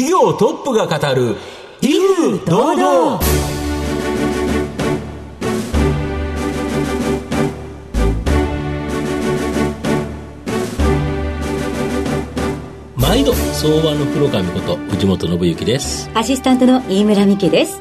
企業トップが語る威風堂々。毎度相場の黒髪こと藤本信之です。アシスタントの飯村美希です。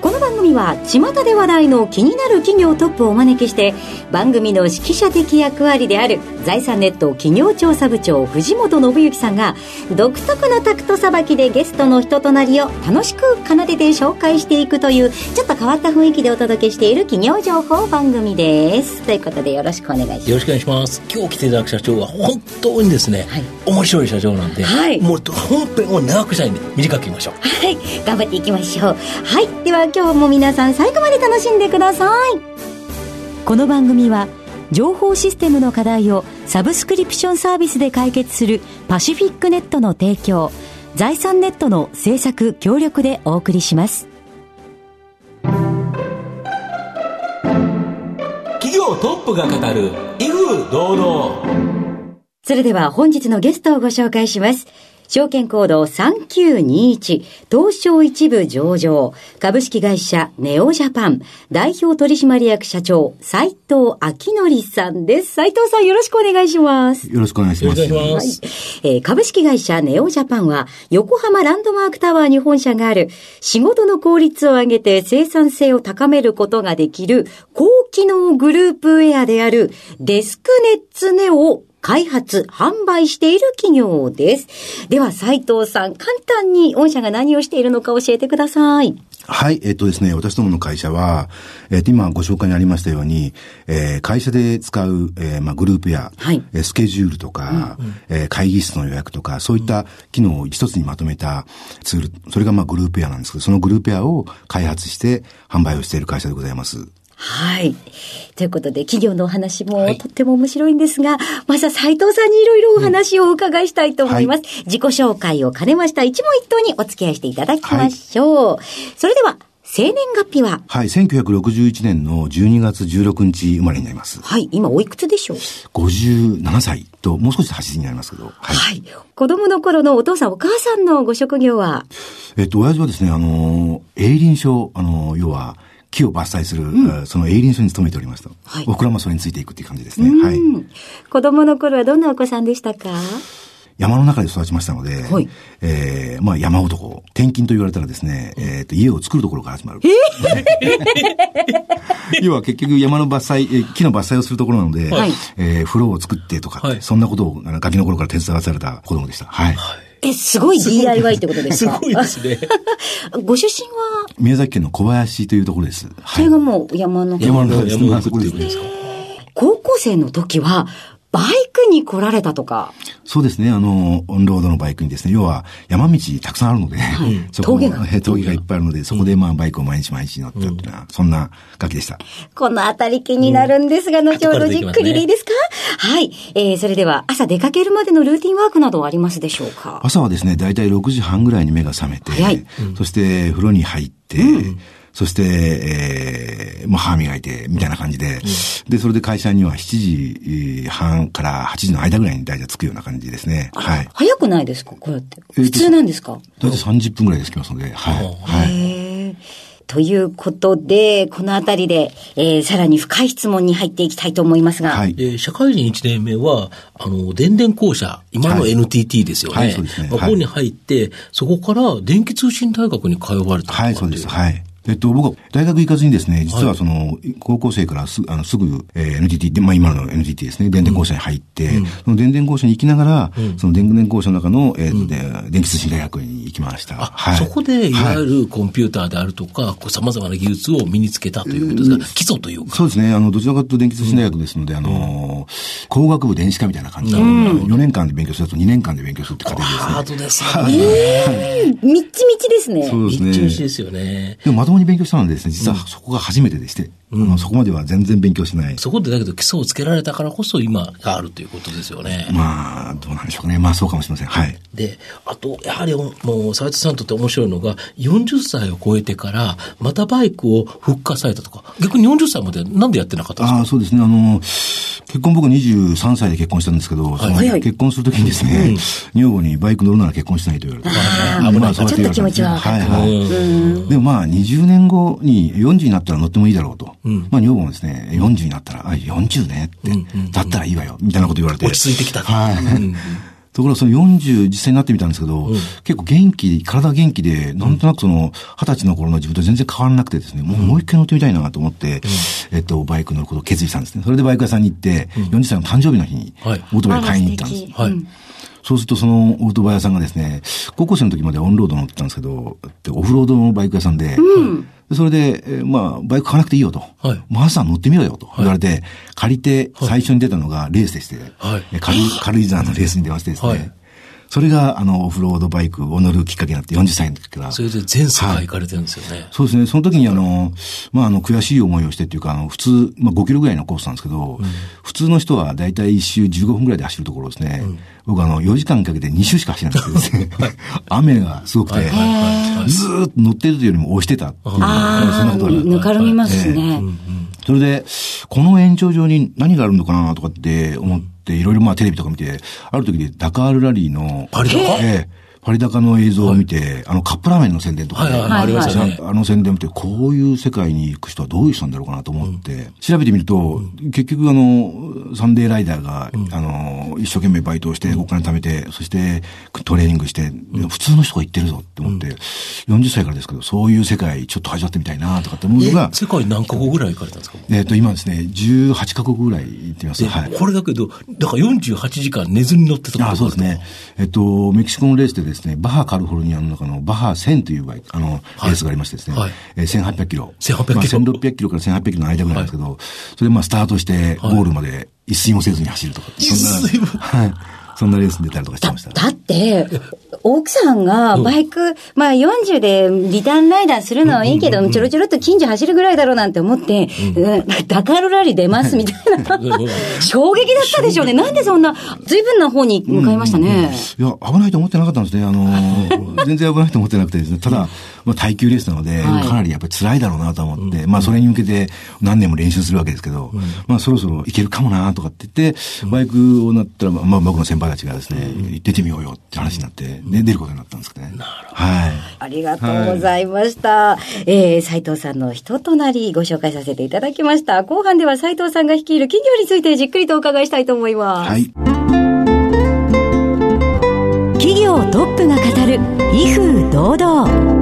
この番組は巷で話題の気になる企業トップをお招きして番組の指揮者的役割である財産ネット企業調査部長藤本信之さんが独特のタクトさばきでゲストの人となりを楽しく奏でて紹介していくというちょっと変わった雰囲気でお届けしている企業情報番組です。ということでよろしくお願いします。よろしくお願いします。今日来ていただく社長は本当にですね、はい、面白い社長なんで、はい、もう本編を長くしたいんで短く言いましょう。はい。頑張っていきましょう。はい。では今日も皆さん最後まで楽しんでください。この番組は情報システムの課題をサブスクリプションサービスで解決するパシフィックネットの提供財産ネットの制作協力でお送りします。企業トップが語る威風堂々。それでは本日のゲストをご紹介します証券コード3921東証一部上場株式会社ネオジャパン代表取締役社長斉藤明則さんです。斉藤さんよろしくお願いします。よろしくお願いします。はい、えー、株式会社ネオジャパンは横浜ランドマークタワーに本社がある仕事の効率を上げて生産性を高めることができる高機能グループウェアであるデスクネッツネオ開発、販売している企業です。では、斉藤さん、簡単に御社が何をしているのか教えてください。はい、えっとですね、私どもの会社は、えっと、今ご紹介にありましたように、えー、会社で使う、えー、まあ、グループや、はい、スケジュールとか、うんうん、えー、会議室の予約とか、そういった機能を一つにまとめたツール、それがまあ、グループ屋なんですけど、そのグループ屋を開発して販売をしている会社でございます。はい。ということで、企業のお話もとっても面白いんですが、はい、まずは斉藤さんにいろいろお話をお伺いしたいと思います。うんはい、自己紹介を兼ねました一問一答にお付き合いしていただきましょう。はい、それでは、生年月日は？はい、1961年の12月16日生まれになります。はい、今おいくつでしょう ?57 歳と、もう少しで80になりますけど。はい。はい、子供の頃のお父さんお母さんのご職業は？えっと、親父はですね、あの、営林書、あの、要は、木を伐採する、うん、その営林署に勤めておりました。はい、僕らもそれについていくっていう感じですね。はい。子供の頃はどんなお子さんでしたか？山の中で育ちましたので、はい、えー、まあ山男、転勤と言われたらですね、えっ、ー、と、家を作るところから始まる。要は結局山の伐採、木の伐採をするところなので、はい、えー、風呂を作ってとか、はい、そんなことをガキの頃から手伝わされた子供でした。はい。はいえ、すごい DIY ってことですか？すごいですね。ご出身は？宮崎県の小林というところです。それがもう山の山の山のところですか？高校生の時は、バイクに来られたとか。そうですね。あの、オンロードのバイクにですね、要は山道たくさんあるので、はい、峠が。峠がいっぱいあるので、そこでまあバイクを毎日毎日乗ったっていうのは、そんな楽器でした。このあたり気になるんですが、後ほどじっくりでいいですか、はい。えー、それでは朝出かけるまでのルーティンワークなどはありますでしょうか？朝はですね、だいたい6時半ぐらいに目が覚めて、はい、そして風呂に入って、うんそして、えー、まあ、歯磨いて、みたいな感じで、うん、で、それで会社には7時半から8時の間ぐらいに大体着くような感じですね。はい。早くないですか？こうやって。普通なんですか？大体30分ぐらいで着きますので、はい。はい。ということで、このあたりで、えー、さらに深い質問に入っていきたいと思いますが。はい。えー、社会人1年目は、あの、電電公社、今の NTT ですよね。はい、はい、そうですね。ここに入って、そこから電気通信大学に通われたはい、そうです。はい。えっと、僕は大学行かずにですね、実はその、高校生からすあのすぐ、えー、NTT で、まあ今の NTT ですね、電電公社に入って、うん、その電電公社に行きながら、うん、その電電公社の中の、えーうん、電気通信大学に行きました。はい、そこで、いわゆるコンピューターであるとか、さまざまな技術を身につけたということですか、基礎というか。そうですね、あの、どちらかというと電気通信大学ですので、あの、工学部電子科みたいな感じで、うん、4年間で勉強すると2年間で勉強するって過程ですね。ハードですね。えー、みっちみちですね。そうですね。みっちみちですよね。でもまともに勉強したのでですね、実はそこが初めてでして、うん、そこまでは全然勉強しない。そこでだけど基礎をつけられたからこそ今があるということですよね。まあ、どうなんでしょうね。まあそうかもしれません。はい。で、あと、やはりもう、斉藤さんにとって面白いのが、40歳を超えてから、またバイクを復活されたとか、逆に40歳までなんでやってなかったんですか？あそうですね。あの、結婚僕23歳で結婚したんですけど、はい、結婚するときにですね、うん、女房にバイク乗るなら結婚しないと言われて。ああ、まあ、ちょっと気持ちは。はいはい。でもまあ、20年後に40になったら乗ってもいいだろうと。うん、まあ、女房もですね、40になったら、あ、40ねって、だったらいいわよ、みたいなこと言われて。落ち着いてきた。はい。ところがその40実際になってみたんですけど、うん、結構元気、体元気で、なんとなくその、二十歳の頃の自分と全然変わらなくてですね、もうもう一回乗ってみたいなと思って、うん、えっと、バイク乗ることを決意したんですね。それでバイク屋さんに行って、うん、40歳の誕生日の日に、オートバイ買いに行ったんです。はい。そうするとそのオートバイ屋さんがですね、高校生の時までオンロード乗ってたんですけど、オフロードのバイク屋さんで、うんそれで、えー、まあ、バイク買わなくていいよと。はい。マさん乗ってみようよと言われて、はい、借りて最初に出たのがレースでして、はい、軽井沢のレースに出ましてですね、はい。それが、あの、オフロードバイクを乗るきっかけになって、40歳の時から。それで全世界行かれてるんですよね。はい、そうですね。その時に、あの、まあ、あの、悔しい思いをしてっていうか、あの、普通、まあ、5キロぐらいのコースなんですけど、うん、普通の人はだいたい1周15分ぐらいで走るところですね。うん、僕、あの、4時間かけて2周しか走らなくてですね、雨がすごくて、ずーっと乗ってるというよりも押してた。っていう、あそんなことがぬかるみますね。それで、この延長上に何があるのかなとかって思って、いろいろまあテレビとか見て、ある時でダカールラリーの、パリダカええパリ高の映像を見て、はい、あの、カップラーメンの宣伝とか、ね、ありましたね。あの宣伝を見て、こういう世界に行く人はどういう人なんだろうかなと思って、うん、調べてみると、うん、結局あの、サンデーライダーが、うん、あの、一生懸命バイトをして、お金貯めて、そしてトレーニングして、普通の人が行ってるぞって思って、40歳からですけど、そういう世界ちょっと味わってみたいなとかって思うのが。世界何カ国ぐらい行かれたんですか？えっ、と、今ですね、18カ国ぐらい行ってます。はい。これだけど、だから48時間寝ずに乗ってたあそうですね。えっと、メキシコのレースでですね、バハカルフォルニアの中のバハ1000というバイあの、レースがありましてですね、はい、えー、1800キロ。1800キロ。まあ、1600キロから1800キロの間ぐらいなんですけど、はい、それまあスタートしてゴールまで一睡もせずに走るとか。一睡もはい。そんなレースに出たりとかしてました？だって、奥さんがバイク、まあ40でリターンライダーするのはいいけど、ちょろちょろっと近所走るぐらいだろうなんて思って、ダカールラリー出ますみたいな。衝撃だったでしょうね。なんでそんな、随分な方に向かいましたね。いや、危ないと思ってなかったんですね。あの、全然危ないと思ってなくてですね。ただ、まあ耐久レースなので、かなりやっぱり辛いだろうなと思って、まあそれに向けて何年も練習するわけですけど、まあそろそろいけるかもなとかって言って、バイクをなったら、まあ僕の先輩たちがですね、出てみようよって話になって、ね、出ることになったんですかね。なるほど。はい。ありがとうございました。はい、えー、斉藤さんの人となりご紹介させていただきました。後半では斉藤さんが率いる企業についてじっくりとお伺いしたいと思います。はい。企業トップが語る、威風堂々。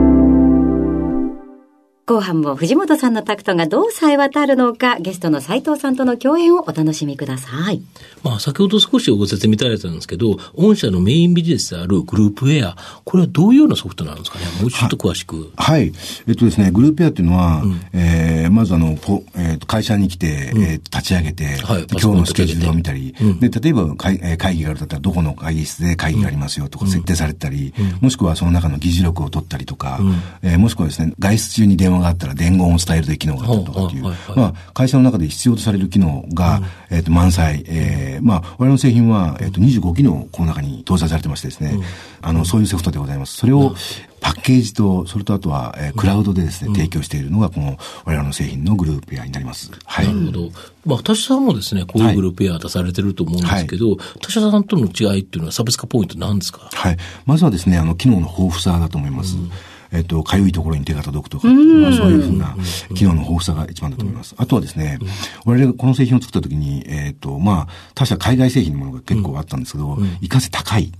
後半も藤本さんのタクトがどう冴え渡るのか、ゲストの斉藤さんとの共演をお楽しみください。まあ、先ほど少しご説明いただいたんですけど、御社のメインビジネスであるグループウェア、これはどういうようなソフトなんですかね？もうちょっと詳しく。は、はい。えっとですね、グループウェアっていうのは、うん、えー、まずあの、えー、会社に来て、うん、えー、立ち上げて、はい、今日のスケジュールを見たり、うん、で、例えば会,、えー、会議があるだったら、どこの会議室で会議がありますよとか設定されたり、もしくはその中の議事録を取ったりとか、うん、えー、もしくはですね、外出中に電話があったら伝言を伝えるという機能があったりとかっていう、まあ、会社の中で必要とされる機能が、えっ、と、満載、えー、まあ、我々の製品は、えっ、と、25機能この中に搭載されてましてですね、あの、そういうソフトでございます。それを、パッケージと、それとあとは、えー、クラウドでですね、提供しているのが、この、我々の製品のグループウェアになります。はい。なるほど。まあ、他社さんもですね、こういうグループウェア出されてると思うんですけど、はい、他社さんとの違いっていうのは差別化ポイントなんですか？はい。まずはですね、あの、機能の豊富さだと思います。うんえっと、かゆいところに手が届くとか、まあ、そういうふうな機能の豊富さが一番だと思います。あとはですね、我々がこの製品を作った時に、えっと、まあ、他社海外製品のものが結構あったんですけど、いかせ高い。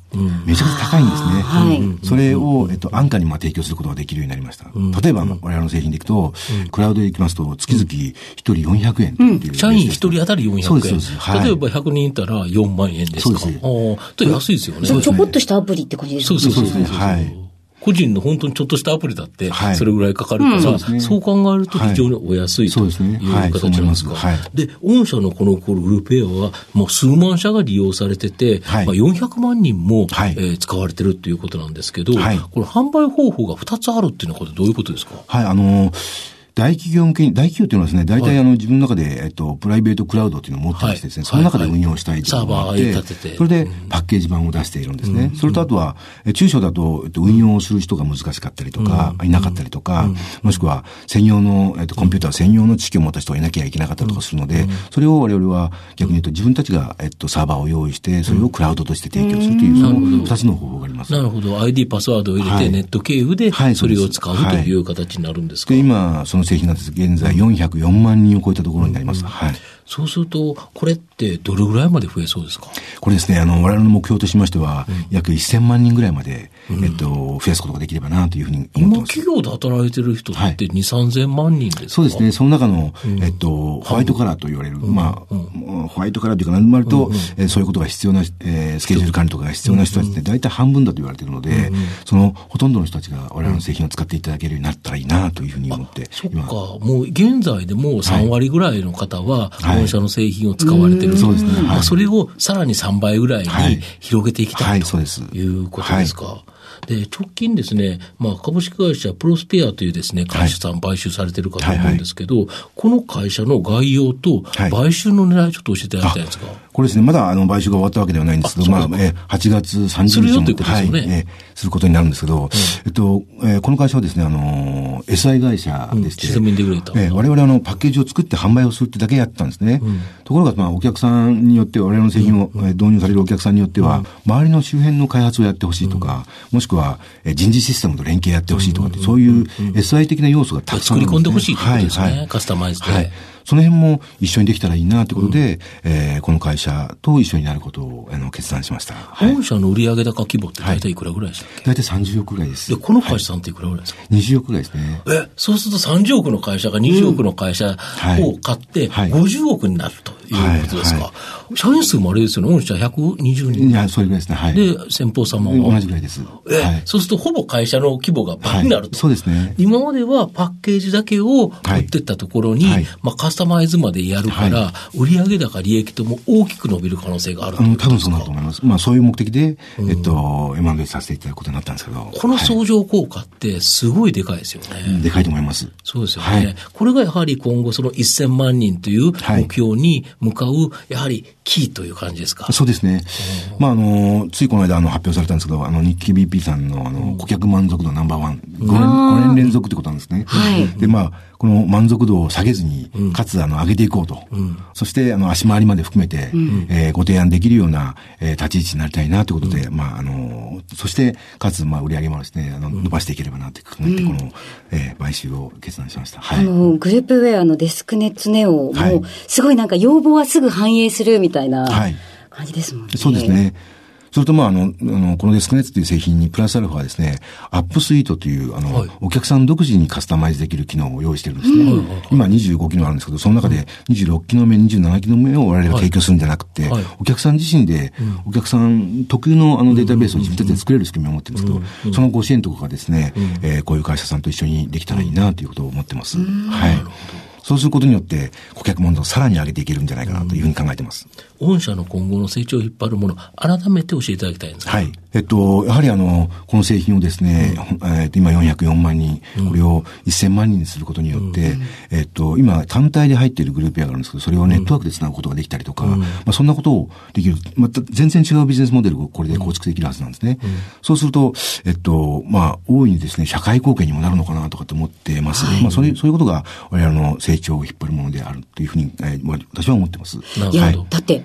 めちゃくちゃ高いんですね。はい、それを、えっと、安価にまあ提供することができるようになりました。例えば、我々の製品でいくと、クラウドでいきますと、月々1人400円っていう、社員1人当たり400円。そうです、はい、例えば100人いたら4万円ですか。そうです。と安いですよね。ちょこっとしたアプリって感じですね。そうそうそう。はい。個人の本当にちょっとしたアプリだって、それぐらいかかるから、はいそう考えると非常にお安いという形なんですか。で、御社のこのグループエアは、もう数万社が利用されてて、まあ、400万人も、はい、えー、使われてるっていうことなんですけど、この販売方法が2つあるっていうのはこれどういうことですか？はい、あのー大企業向けに、大企業っていうのはですね、大体あの、自分の中で、えっと、プライベートクラウドっていうのを持ってましてですね、その中で運用したいというのがあって、それでパッケージ版を出しているんですね。それとあとは、中小だと、えっと、運用する人が難しかったりとか、いなかったりとか、もしくは専用の、えっと、コンピューター専用の知識を持った人がいなきゃいけなかったりとかするので、それを我々は逆に言うと自分たちが、えっと、サーバーを用意して、それをクラウドとして提供するという、その二つの方法があります。なるほど。ID パスワードを入れて、ネット経由で、それを使うという形になるんですか、今、その製品が現在404万人を超えたところになります。はい。そうすると、これってどれぐらいまで増えそうですか？これですね、あの、我々の目標としましては、うん、約1000万人ぐらいまで、うん、えっと、増やすことができればなというふうに思ってます。今、企業で働いてる人って2、はい、3000万人ですか？そうですね、その中の、うん、えっと、ホワイトカラーと言われる、まあ、ホワイトカラーというか、何まると、えー、そういうことが必要な、えー、スケジュール管理とかが必要な人たちって大体半分だと言われているので、そのほとんどの人たちが我々の製品を使っていただけるようになったらいいなというふうに思って。そっか、もう現在でも3割ぐらいの方は、本社の製品を使われてる。それをさらに3倍ぐらいに広げていきたい、ということですか？で、直近ですね、まあ、株式会社プロスペアというですね、会社さん買収されてるかと思うんですけど、この会社の概要と、買収の狙いちょっと教えていただきたいんですか。これですね、まだあの買収が終わったわけではないんですけど、まあ、え8月30日にするはい、えすることになるんですけど、うん、えっと、えー、この会社はですね、あの、SI 会社でして、うん、えー、我々あの、パッケージを作って販売をするってだけやったんですね。うん、ところが、まあ、お客さんによっては、我々の製品を、うん、導入されるお客さんによっては、周りの周辺の開発をやってほしいとか、もしくは、え人事システムと連携やってほしいとかって、そういう SI 的な要素がたくさんね、作り込んでほしいということですね。はいはい、カスタマイズで。はいその辺も一緒にできたらいいなということで、うん、えー、この会社と一緒になることをあの決断しました。本社の売上高規模って大体いくらぐらいでしたっけ、大体30億ぐらいです。で、この会社さんっていくらぐらいですか、はい、?20 億ぐらいですね。え、そうすると30億の会社が20億の会社を買って50億になるということですか？はいはい社員数もあれですよね、御社120人。いや、それぐらいですね。はい。で、先方様は。同じぐらいです。え、はい、そうするとほぼ会社の規模が倍になると、はい、そうですね。今まではパッケージだけを持ってったところに、はい、まあカスタマイズまでやるから、売上高利益とも大きく伸びる可能性があると多分そうなると思います。まあそういう目的で、えっと、M&A させていただくことになったんですけど。この相乗効果ってすごいでかいですよね。でかいと思います。そうですよね。これがやはり今後その1000万人という目標に向かう、やはりキーという感じですか？そうですね。まあ、あの、ついこの間、あの、発表されたんですけど、あの、日記 BP さんの、あの、顧客満足度ナンバーワン、5年、5年連続ってことなんですね。はい。で、まあ、この満足度を下げずに、かつ、あの、上げていこうと。うん、そして、あの、足回りまで含めて、うん、えー、ご提案できるような、えー、立ち位置になりたいなということで、うん、まあ、あの、そして、かつ、まあ、売り上げもですね、あの、伸ばしていければなと考えて、この、えー、買収を決断しました。はい。あの、グループウェアのデスクネッツネオも、はい、すごいなんか要望はすぐ反映するみたいな。はい。感じですもんね。そうですね。それとまあ、あの、あの、このデスクネットという製品にプラスアルファですね、アップスイートという、あの、はい、お客さん独自にカスタマイズできる機能を用意してるんですね。うん、今25機能あるんですけど、その中で26機能目、27機能目を我々が提供するんじゃなくて、はい、お客さん自身で、お客さん特有のあのデータベースを自分たちで作れる仕組みを持ってるんですけど、そのご支援とかがですね、えー、こういう会社さんと一緒にできたらいいなということを思ってます。はい。そうすることによって、顧客満足をさらに上げていけるんじゃないかなというふうに考えています。御社の今後の成長を引っ張るもの、改めて教えていただきたいんです。はい。えっと、やはりあの、この製品をですね、うん、えっと、今404万人、これを1000万人にすることによって、うん、えっと、今単体で入っているグループやがあるんですけど、それをネットワークで繋ぐことができたりとか、うん、まあそんなことをできる、また全然違うビジネスモデルをこれで構築できるはずなんですね。そうすると、えっと、まあ、大いにですね、社会貢献にもなるのかなとかって思ってます。はい、まあ、そういう、そういうことが我々の成長を引っ張るものであるというふうに、えー、私は思ってます。いや、はい、だって、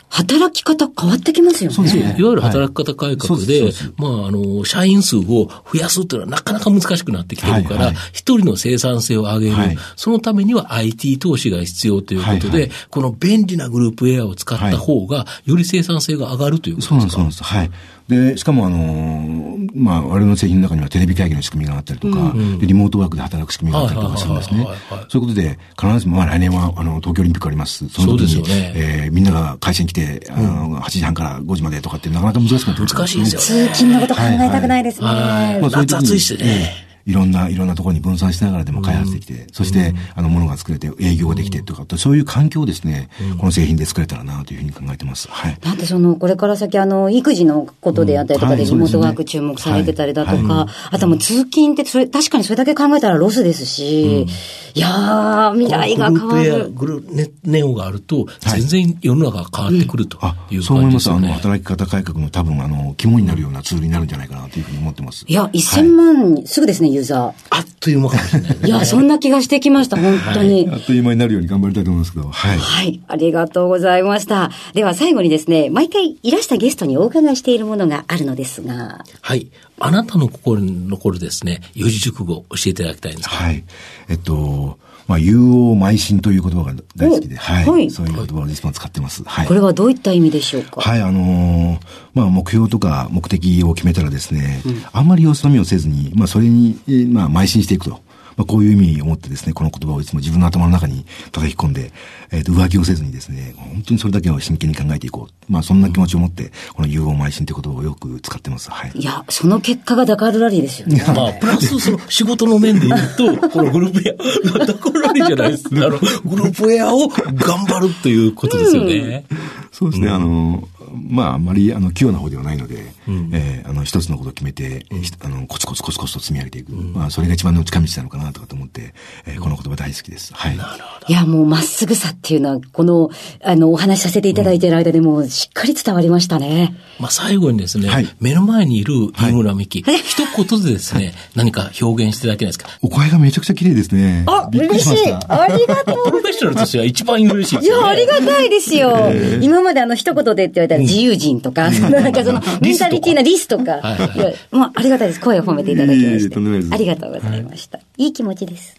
働き方変わってきますよね。そうですね。いわゆる働き方改革で、はい、まあ、あの、社員数を増やすっていうのはなかなか難しくなってきてるから、一、はいはい、人の生産性を上げる、はい、そのためには IT 投資が必要ということで、はいはい、この便利なグループエアを使った方が、より生産性が上がるということですか、そうなんです、そうなんです。はい。で、しかもあの、まあ、我々の製品の中にはテレビ会議の仕組みがあったりとか、うんうん、でリモートワークで働く仕組みがあったりとかするんですね。そういうことで、必ずしも、まあ来年はあの東京オリンピックあります。その時に、ねえー、みんなが会社に来て、あの8時半から5時までとかってなかなか難しくなって難しいですよ、ね。通勤のこと考えたくないですね。はい、まあ、夏暑いしね。いろんな、いろんなところに分散しながらでも開発できて、うん、そして、あの、ものが作れて、営業ができてとか、そういう環境をですね、うん、この製品で作れたらなというふうに考えてます。はい。なんでその、これから先、あの、育児のことであったりとかで、リモートワーク注目されてたりだとか、あともう通勤って、それ、確かにそれだけ考えたらロスですし、いやー、未来が変わる。グルネネオがあると、全然世の中が変わってくるという感じですよね。そう思います。あの、働き方改革の多分、あの、肝になるようなツールになるんじゃないかなというふうに思ってます。いや、1000万、すぐですね、ユーザー。あっという間かもしれない。いや、そんな気がしてきました、本当に、あっという間になるように頑張りたいと思いますけど、はい。はい、ありがとうございました。では最後にですね、毎回いらしたゲストにお伺いしているものがあるのですが。はい。あなたの心に残るですね、四字熟語を教えていただきたいんですはい。えっと、まあ、有王邁進という言葉が大好きで、はい、はい。そういう言葉をいつも使ってます。はい。これはどういった意味でしょうか？はい、あのー、まあ、目標とか目的を決めたらですね、うん、あんまり様子のみをせずに、まあ、それに、まあ、邁進していくと。まあ、こういう意味を持ってですね、この言葉をいつも自分の頭の中に叩き込んで、えっ、ー、と、浮気をせずにですね、本当にそれだけを真剣に考えていこう。まあ、そんな気持ちを持って、この融合邁進という言葉をよく使ってます。はい。いや、その結果がダカールラリーですよね。まあ、プラス、その、仕事の面で言うと、このグループエア、ダカールラリーじゃないです。あの、グループエアを頑張るということですよね。うん、そうですね、あの、まあ、あんまり、あの、器用な方ではないので、うん、えー、あの、一つのことを決めて、うん、あの、コツコツコツコツと積み上げていく。うん、まあ、それが一番の近道なのかなとかと思って、えー、この言葉大好きです。はい。なるほど。いや、もう、まっすぐさっていうのは、この、あの、お話しさせていただいている間でも、しっかり伝わりましたね。まあ、最後にですね、はい、目の前にいる井村美希、はい、一言でですね、はい、何か表現していただけないですか？お声がめちゃくちゃ綺麗ですね。あ、嬉しい。ありがとう。プロフェッショナルとしては一番嬉しいですよ、ね、いや、ありがたいですよ。えー、今まであの、一言でって言われたら自由人とか、なんかその、メンタリティなリスとか、いや、もうありがたいです。声を褒めていただきまして。ありがとうございました。いい気持ちです。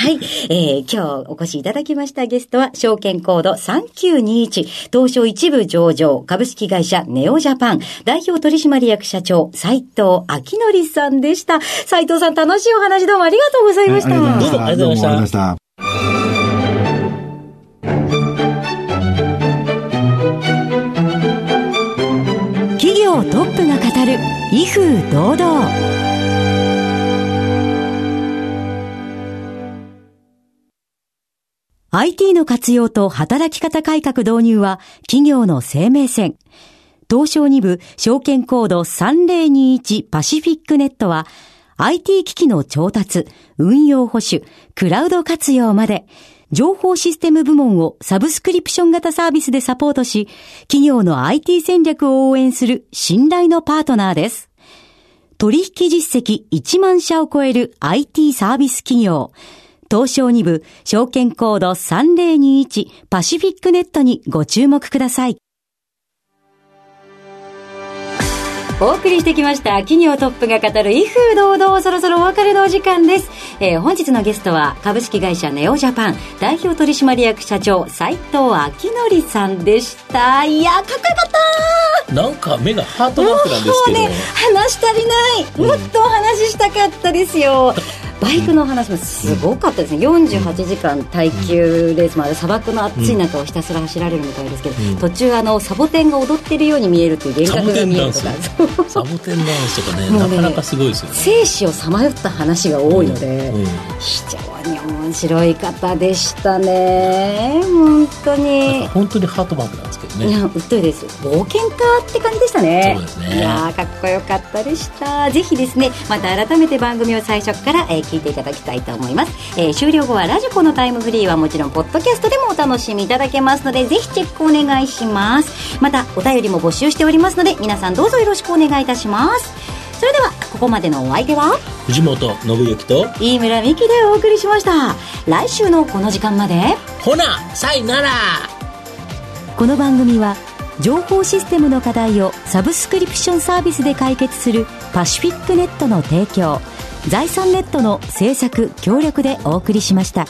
はい。えー、今日お越しいただきましたゲストは、証券コード3921、東証一部上場、株式会社ネオジャパン、代表取締役社長、斉藤明則さんでした。斉藤さん、楽しいお話どうもありがとうございました。どうもありがとうございました。トップが語る威風堂々？IT の活用と働き方改革導入は企業の生命線。東証2部証券コード3021パシフィックネットは IT 機器の調達、運用保守、クラウド活用まで情報システム部門をサブスクリプション型サービスでサポートし、企業の IT 戦略を応援する信頼のパートナーです。取引実績1万社を超える IT サービス企業。東証2部証券コード3021パシフィックネットにご注目ください。お送りしてきました企業トップが語る威風堂々そろそろお別れのお時間です、えー、本日のゲストは株式会社ネオジャパン代表取締役社長斉藤明則さんでした。いやかっこよかったなんか目がハートマークなんですけど。ね話足りない。もっとお話ししたかったですよ、バイクの話もすごかったですね、48時間耐久レースまで砂漠の暑い中をひたすら走られるみたいですけど、途中あのサボテンが踊ってるように見えるっていう幻覚が見えるとか。サボテンダンス とかねねなかなかすごいですよね。生死をさまよった話が多いので、非常に面白い方でしたね。本当に。本当にハートマークなんですけどね。いやうっといです。冒険家って感じでしたね。そうですね。いやかっこよかったでした。ぜひですねまた改めて番組を最初から、えー、聞いていただきたいと思います、えー、終了後はラジコのタイムフリーはもちろんポッドキャストでもお楽しみいただけますのでぜひチェックお願いします。またお便りも募集しておりますので皆さんどうぞよろしくお願いいたします。それではここまでのお相手は藤本信之と飯村美希でお送りしました。来週のこの時間までほなさいなら。この番組は情報システムの課題をサブスクリプションサービスで解決するパシフィックネットの提供財産ネットの制作協力でお送りしました。